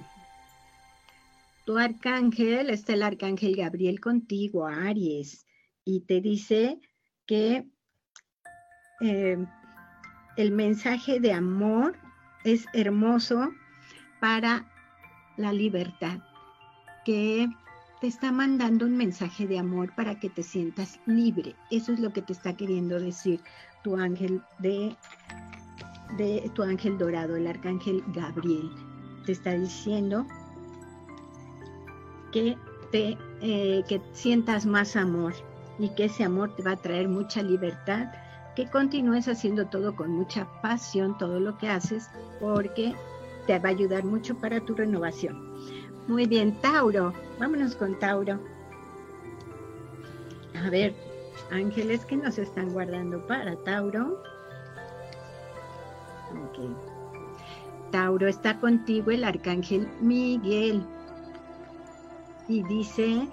Speaker 1: tu arcángel, está el arcángel Gabriel contigo, Aries, y te dice que eh, el mensaje de amor es hermoso para la libertad, que te está mandando un mensaje de amor para que te sientas libre. Eso es lo que te está queriendo decir tu ángel de, de tu ángel dorado, el arcángel Gabriel. Te está diciendo que te eh, que sientas más amor y que ese amor te va a traer mucha libertad que continúes haciendo todo con mucha pasión, todo lo que haces, porque te va a ayudar mucho para tu renovación. Muy bien, Tauro, vámonos con Tauro. A ver, ángeles que nos están guardando para Tauro. Tauro está contigo el arcángel Miguel. Y dice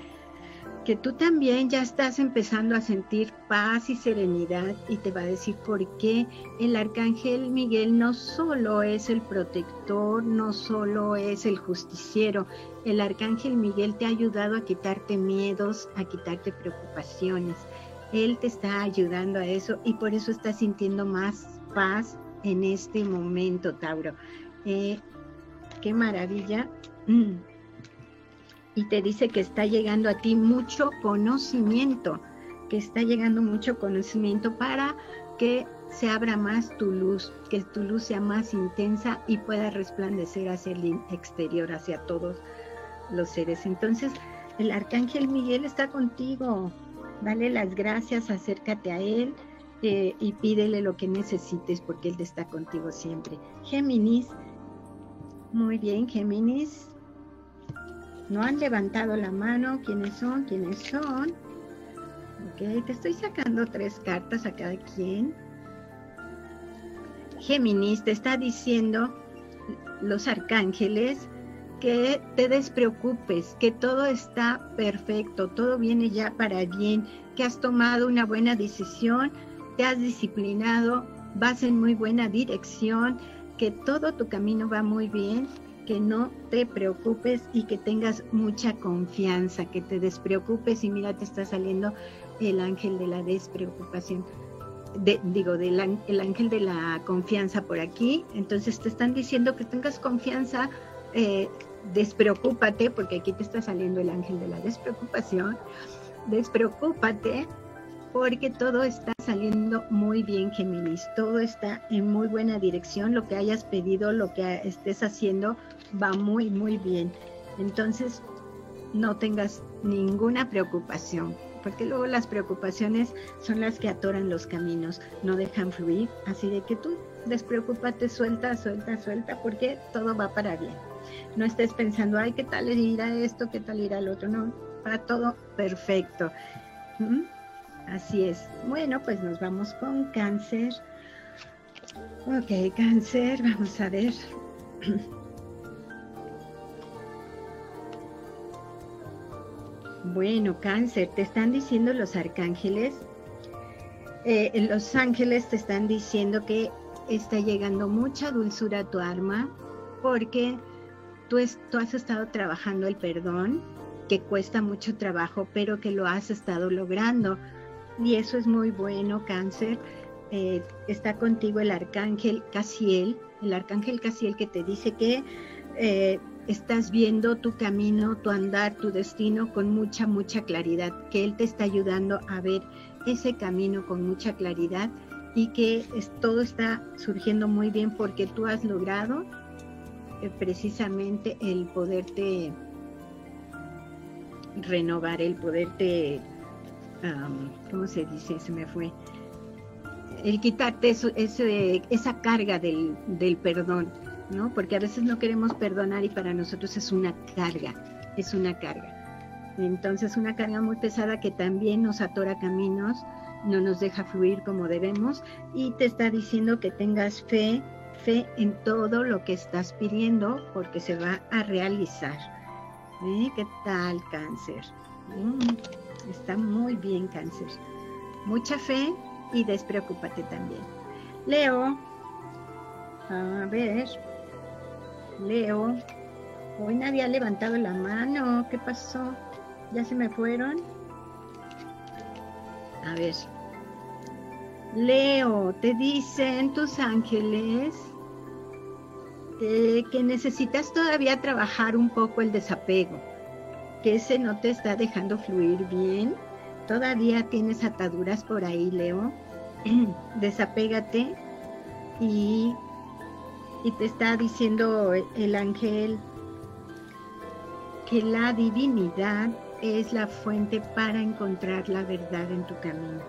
Speaker 1: que tú también ya estás empezando a sentir paz y serenidad y te va a decir por qué el arcángel Miguel no solo es el protector, no solo es el justiciero, el arcángel Miguel te ha ayudado a quitarte miedos, a quitarte preocupaciones. Él te está ayudando a eso y por eso estás sintiendo más paz en este momento, Tauro. Eh, qué maravilla. y te dice que está llegando a ti mucho conocimiento, que está llegando mucho conocimiento para que se abra más tu luz, que tu luz sea más intensa y pueda resplandecer hacia el exterior, hacia todos los seres. Entonces, el arcángel Miguel está contigo. Dale las gracias, acércate a él eh, y pídele lo que necesites porque él está contigo siempre. Géminis, muy bien, Géminis, no han levantado la mano. ¿Quiénes son? ¿Quiénes son? Ok, te estoy sacando tres cartas a cada quien. Géminis te está diciendo los arcángeles que te despreocupes, que todo está perfecto, todo viene ya para bien, que has tomado una buena decisión, te has disciplinado, vas en muy buena dirección, que todo tu camino va muy bien que no te preocupes y que tengas mucha confianza, que te despreocupes y mira, te está saliendo el ángel de la despreocupación. digo, del el ángel de la confianza por aquí. Entonces te están diciendo que tengas confianza, eh, despreocúpate, porque aquí te está saliendo el ángel de la despreocupación. Despreocúpate porque todo está saliendo muy bien, Géminis. Todo está en muy buena dirección. Lo que hayas pedido, lo que estés haciendo, va muy, muy bien. Entonces, no tengas ninguna preocupación, porque luego las preocupaciones son las que atoran los caminos, no dejan fluir. Así de que tú despreocúpate, suelta, suelta, suelta, porque todo va para bien. No estés pensando, ay, ¿qué tal irá esto? ¿Qué tal irá el otro? No, va todo perfecto. ¿Mm? Así es. Bueno, pues nos vamos con cáncer. Ok, cáncer, vamos a ver. Bueno, cáncer, te están diciendo los arcángeles, eh, los ángeles te están diciendo que está llegando mucha dulzura a tu alma porque tú, tú has estado trabajando el perdón, que cuesta mucho trabajo, pero que lo has estado logrando. Y eso es muy bueno, cáncer. Eh, está contigo el arcángel Casiel, el arcángel Casiel que te dice que eh, estás viendo tu camino, tu andar, tu destino con mucha, mucha claridad, que Él te está ayudando a ver ese camino con mucha claridad y que todo está surgiendo muy bien porque tú has logrado eh, precisamente el poderte renovar, el poderte, ¿cómo se dice? Se me fue. El quitarte eso, ese, esa carga del perdón, ¿no? Porque a veces no queremos perdonar y para nosotros es una carga, es una carga. Entonces una carga muy pesada que también nos atora caminos, no nos deja fluir como debemos y te está diciendo que tengas fe, fe en todo lo que estás pidiendo porque se va a realizar. ¿Eh? ¿Qué tal cáncer? Mm, está muy bien cáncer. Mucha fe y despreocúpate también. Leo, a ver, Leo, hoy nadie ha levantado la mano, ¿qué pasó? ¿Ya se me fueron? A ver. Leo, te dicen tus ángeles que necesitas todavía trabajar un poco el desapego, que ese no te está dejando fluir bien. Todavía tienes ataduras por ahí, Leo. Desapégate y, y te está diciendo el ángel que la divinidad es la fuente para encontrar la verdad en tu camino.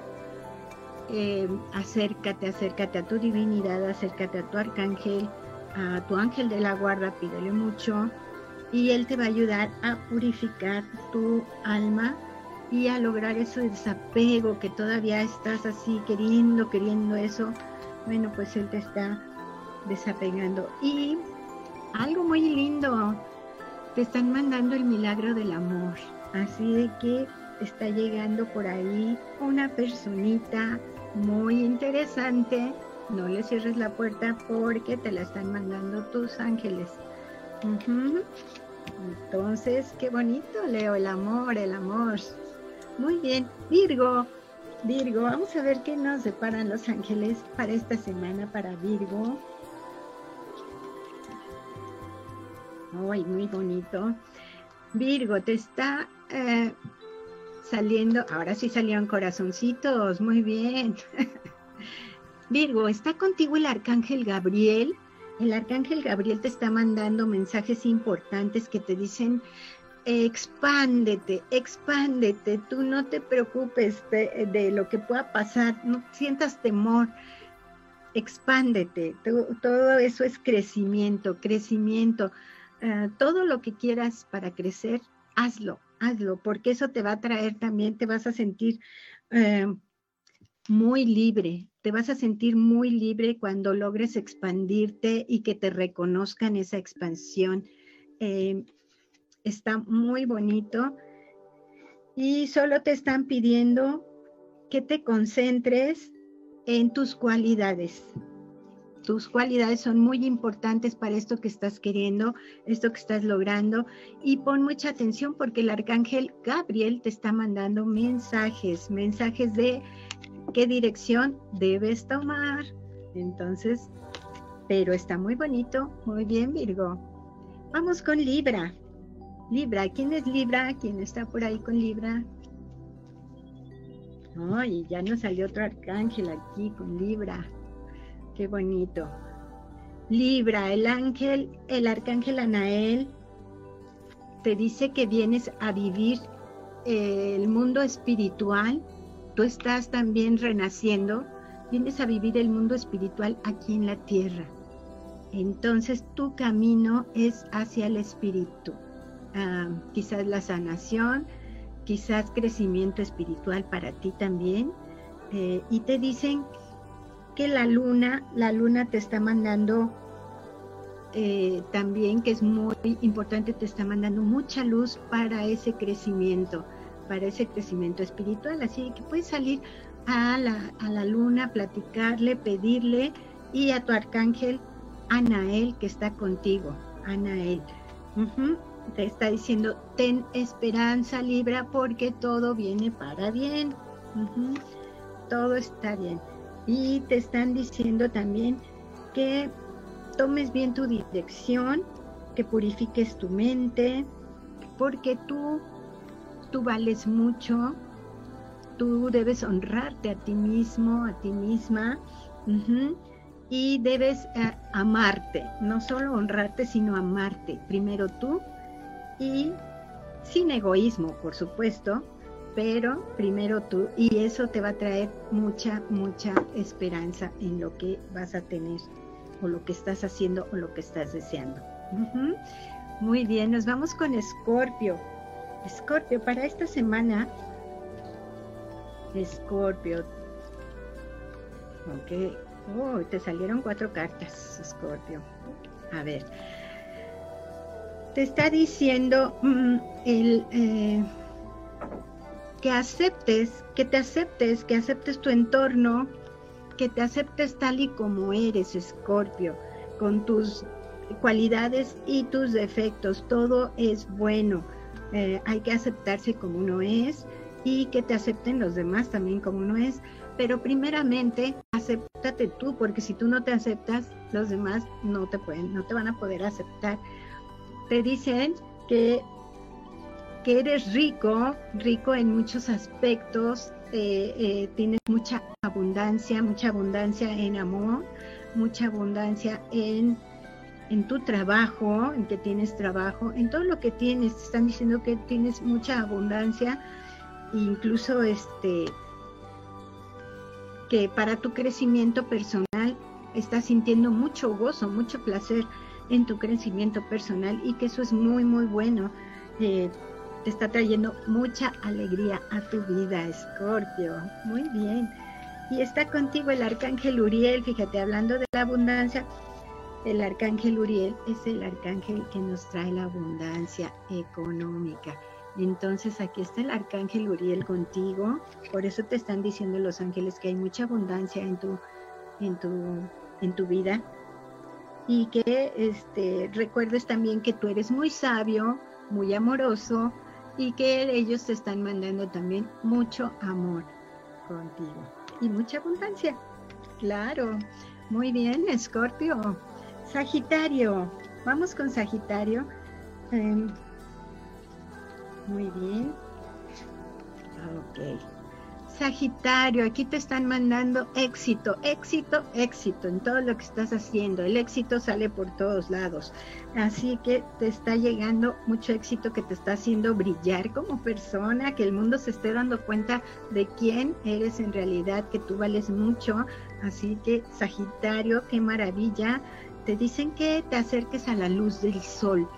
Speaker 1: Eh, acércate, acércate a tu divinidad, acércate a tu arcángel, a tu ángel de la guarda, pídele mucho y él te va a ayudar a purificar tu alma y a lograr ese desapego que todavía estás así queriendo, queriendo eso. Bueno, pues él te está desapegando. Y algo muy lindo, te están mandando el milagro del amor. Así de que está llegando por ahí una personita muy interesante no le cierres la puerta porque te la están mandando tus ángeles. Entonces, qué bonito, Leo, el amor, el amor. Muy bien, Virgo. Virgo, vamos a ver qué nos deparan los ángeles para esta semana para Virgo. Ay, muy bonito. Virgo, te está eh, saliendo, ahora sí salieron corazoncitos, muy bien. Virgo, está contigo el arcángel Gabriel. El arcángel Gabriel te está mandando mensajes importantes que te dicen, expándete, expándete, tú no te preocupes de, lo que pueda pasar, no sientas temor, expándete, todo, eso es crecimiento, crecimiento, eh, todo lo que quieras para crecer, hazlo, hazlo, porque eso te va a traer también, te vas a sentir eh, muy libre, te vas a sentir muy libre cuando logres expandirte y que te reconozcan esa expansión. Eh, está muy bonito y solo te están pidiendo que te concentres en tus cualidades. Tus cualidades son muy importantes para esto que estás queriendo, esto que estás logrando. Y pon mucha atención porque el arcángel Gabriel te está mandando mensajes, mensajes de qué dirección debes tomar. Entonces, pero está muy bonito. Muy bien, Virgo. Vamos con Libra. Libra, ¿quién es Libra? ¿Quién está por ahí con Libra? Ay, ya nos salió otro arcángel aquí con Libra. Bonito. Libra, el ángel, el arcángel Anael, te dice que vienes a vivir eh, el mundo espiritual tú estás también renaciendo, vienes a vivir el mundo espiritual aquí en la tierra. Entonces tu camino es hacia el espíritu. Ah, quizás la sanación, quizás crecimiento espiritual para ti también. Eh, y te dicen que la luna, la luna te está mandando eh, también, que es muy importante, te está mandando mucha luz para ese crecimiento, para ese crecimiento espiritual. Así que puedes salir a la, a la luna, platicarle, pedirle y a tu arcángel Anael que está contigo, Anael. Te está diciendo, ten esperanza, Libra, porque todo viene para bien. Todo está bien. Y te están diciendo también que tomes bien tu dirección, que purifiques tu mente, porque tú, tú vales mucho, tú debes honrarte a ti mismo, a ti misma, y debes eh, amarte, no solo honrarte, sino amarte, primero tú y sin egoísmo, por supuesto, pero primero tú y eso te va a traer mucha, mucha esperanza en lo que vas a tener o lo que estás haciendo o lo que estás deseando. Muy bien, nos vamos con Escorpio. Escorpio, para esta semana, Escorpio. Ok. Oh, te salieron cuatro cartas, Escorpio. A ver. Te está diciendo mm, el, eh, que aceptes, que te aceptes, que aceptes tu entorno, que te aceptes tal y como eres, Escorpio, con tus cualidades y tus defectos. Todo es bueno. Eh, hay que aceptarse como uno es y que te acepten los demás también como uno es. Pero primeramente, acéptate tú, porque si tú no te aceptas, los demás no te pueden, no te van a poder aceptar. Te dicen que, que eres rico, rico en muchos aspectos, eh, eh, tienes mucha abundancia, mucha abundancia en amor, mucha abundancia en, en tu trabajo, en que tienes trabajo, en todo lo que tienes. Te están diciendo que tienes mucha abundancia, incluso este que para tu crecimiento personal estás sintiendo mucho gozo, mucho placer en tu crecimiento personal y que eso es muy, muy bueno. Eh, te está trayendo mucha alegría a tu vida, Escorpio. Muy bien. Y está contigo el arcángel Uriel, fíjate, hablando de la abundancia, el arcángel Uriel es el arcángel que nos trae la abundancia económica. Entonces aquí está el arcángel Uriel contigo, por eso te están diciendo los ángeles que hay mucha abundancia en tu, en tu, en tu vida y que este, recuerdes también que tú eres muy sabio, muy amoroso y que ellos te están mandando también mucho amor contigo y mucha abundancia. Claro, muy bien, Escorpio. Sagitario, vamos con Sagitario. Em, muy bien. Ok. Sagitario, aquí te están mandando éxito, éxito, éxito en todo lo que estás haciendo. El éxito sale por todos lados. Así que te está llegando mucho éxito que te está haciendo brillar como persona, que el mundo se esté dando cuenta de quién eres en realidad, que tú vales mucho. Así que Sagitario, qué maravilla. Te dicen que te acerques a la luz del sol.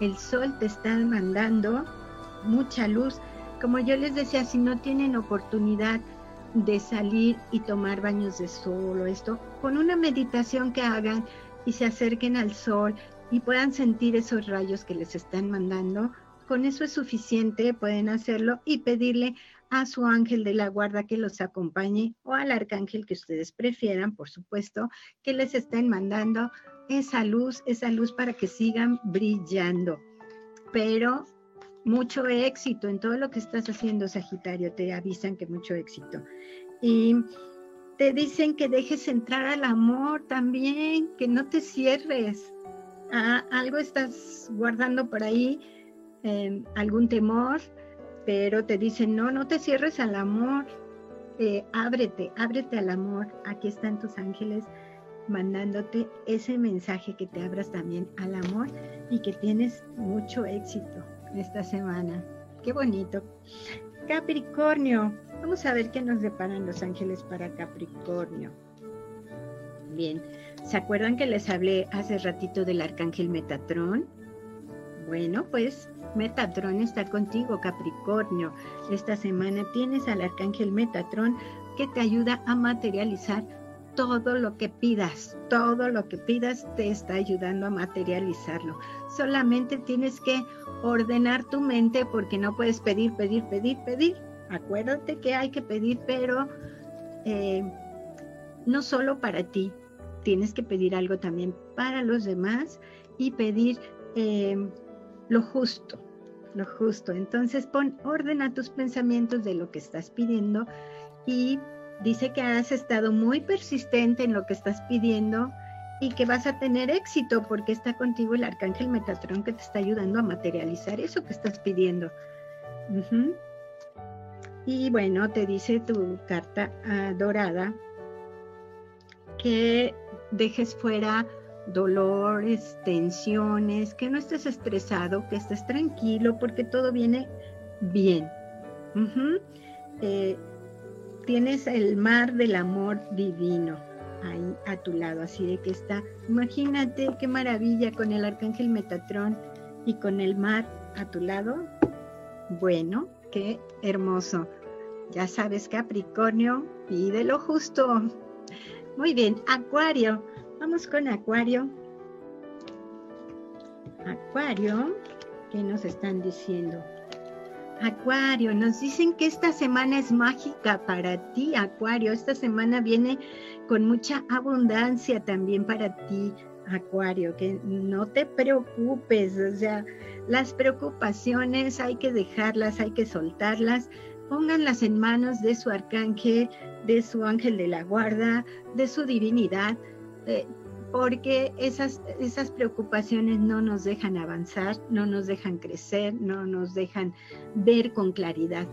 Speaker 1: El sol te está mandando mucha luz como yo les decía, si no tienen oportunidad de salir y tomar baños de sol o esto, con una meditación que hagan y se acerquen al sol y puedan sentir esos rayos que les están mandando, con eso es suficiente, pueden hacerlo y pedirle a su ángel de la guarda que los acompañe o al arcángel que ustedes prefieran, por supuesto, que les estén mandando esa luz, esa luz para que sigan brillando. Pero mucho éxito en todo lo que estás haciendo, Sagitario, te avisan que mucho éxito. Y te dicen que dejes entrar al amor también, que no te cierres. Ah, algo estás guardando por ahí, em, algún temor, pero te dicen, no, no te cierres al amor, eh, ábrete, ábrete al amor. Aquí están tus ángeles mandándote ese mensaje que te abras también al amor y que tienes mucho éxito esta semana. Qué bonito. Capricornio. Vamos a ver qué nos deparan los ángeles para Capricornio. Bien, ¿se acuerdan que les hablé hace ratito del arcángel Metatrón? Bueno, pues Metatrón está contigo, Capricornio. Esta semana tienes al arcángel Metatrón que te ayuda a materializar todo lo que pidas, todo lo que pidas te está ayudando a materializarlo. Solamente tienes que ordenar tu mente porque no puedes pedir, pedir, pedir, pedir. Acuérdate que hay que pedir, pero eh, no solo para ti, tienes que pedir algo también para los demás y pedir eh, lo justo, lo justo. Entonces pon orden a tus pensamientos de lo que estás pidiendo y dice que has estado muy persistente en lo que estás pidiendo y que vas a tener éxito porque está contigo el arcángel Metatrón que te está ayudando a materializar eso que estás pidiendo. Y bueno, te dice tu carta ah, dorada que dejes fuera dolores, tensiones, que no estés estresado, que estés tranquilo porque todo viene bien tienes el mar del amor divino ahí a tu lado, así de que está, imagínate qué maravilla con el arcángel Metatrón y con el mar a tu lado. Bueno, qué hermoso. Ya sabes, Capricornio, pide lo justo. Muy bien, Acuario. Vamos con Acuario. Acuario, ¿qué nos están diciendo? Acuario, nos dicen que esta semana es mágica para ti, Acuario. Esta semana viene con mucha abundancia también para ti, Acuario, que no te preocupes, o sea, las preocupaciones hay que dejarlas, hay que soltarlas, pónganlas en manos de su arcángel, de su ángel de la guarda, de su divinidad. Eh, porque esas, esas preocupaciones no nos dejan avanzar, no nos dejan crecer, no nos dejan ver con claridad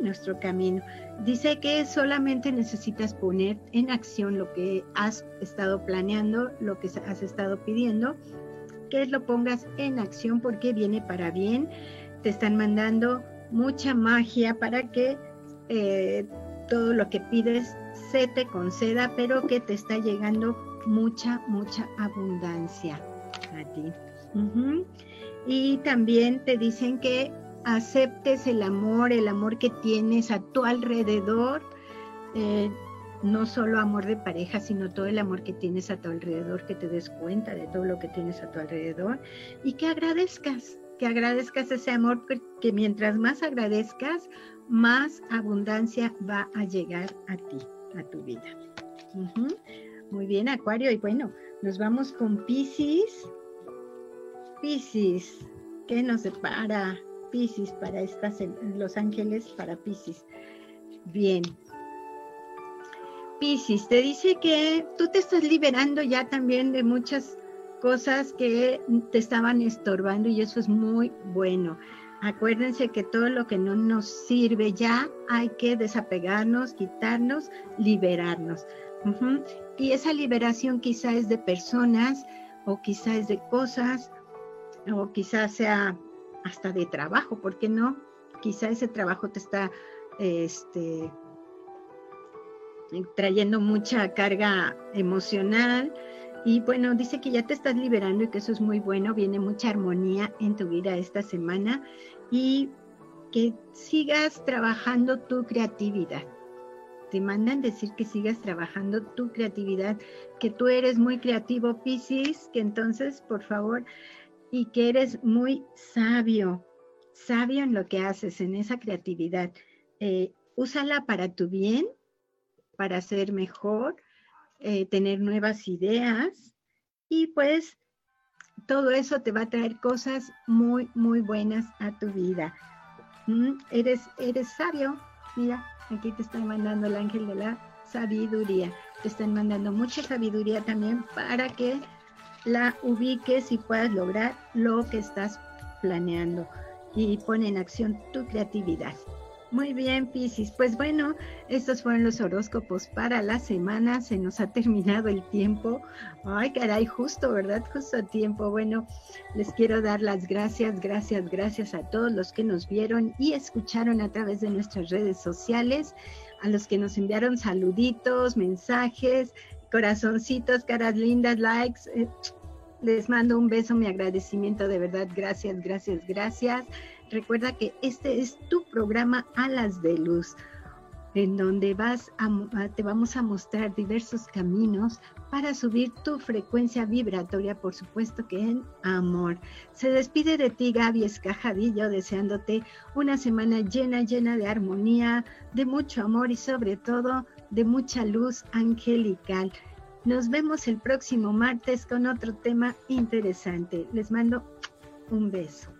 Speaker 1: nuestro camino. Dice que solamente necesitas poner en acción lo que has estado planeando, lo que has estado pidiendo, que lo pongas en acción porque viene para bien. Te están mandando mucha magia para que eh, todo lo que pides se te conceda, pero que te está llegando mucha, mucha abundancia a ti. Y también te dicen que aceptes el amor, el amor que tienes a tu alrededor, eh, no solo amor de pareja, sino todo el amor que tienes a tu alrededor, que te des cuenta de todo lo que tienes a tu alrededor y que agradezcas, que agradezcas ese amor, que mientras más agradezcas, más abundancia va a llegar a ti, a tu vida. Muy bien, Acuario. Y bueno, nos vamos con Pisces. Pisces, ¿qué nos separa Pisces para estas, Los Ángeles para Pisces? Bien. Pisces, te dice que tú te estás liberando ya también de muchas cosas que te estaban estorbando y eso es muy bueno. Acuérdense que todo lo que no nos sirve ya hay que desapegarnos, quitarnos, liberarnos. Y esa liberación quizá es de personas o quizá es de cosas o quizá sea hasta de trabajo, ¿por qué no? Quizá ese trabajo te está este, trayendo mucha carga emocional. Y bueno, dice que ya te estás liberando y que eso es muy bueno, viene mucha armonía en tu vida esta semana y que sigas trabajando tu creatividad te mandan decir que sigas trabajando tu creatividad, que tú eres muy creativo, Piscis, que entonces, por favor, y que eres muy sabio, sabio en lo que haces, en esa creatividad. Eh, úsala para tu bien, para ser mejor, eh, tener nuevas ideas y pues todo eso te va a traer cosas muy, muy buenas a tu vida. Mm, eres, eres sabio, mira, Aquí te están mandando el ángel de la sabiduría. Te están mandando mucha sabiduría también para que la ubiques y puedas lograr lo que estás planeando y pone en acción tu creatividad. Muy bien, Piscis. Pues bueno, estos fueron los horóscopos para la semana. Se nos ha terminado el tiempo. Ay, caray, justo, ¿verdad? Justo a tiempo. Bueno, les quiero dar las gracias, gracias, gracias a todos los que nos vieron y escucharon a través de nuestras redes sociales, a los que nos enviaron saluditos, mensajes corazoncitos, caras lindas, likes. Eh, les mando un beso, mi agradecimiento de verdad. Gracias, gracias, gracias. Recuerda que este es tu programa Alas de Luz, en donde vas te vamos a mostrar diversos caminos para subir tu frecuencia vibratoria, por supuesto que en amor. Se despide de ti Gaby Escajadillo, deseándote una semana llena, llena de armonía, de mucho amor y sobre todo de mucha luz angelical. Nos vemos el próximo martes con otro tema interesante. Les mando un beso.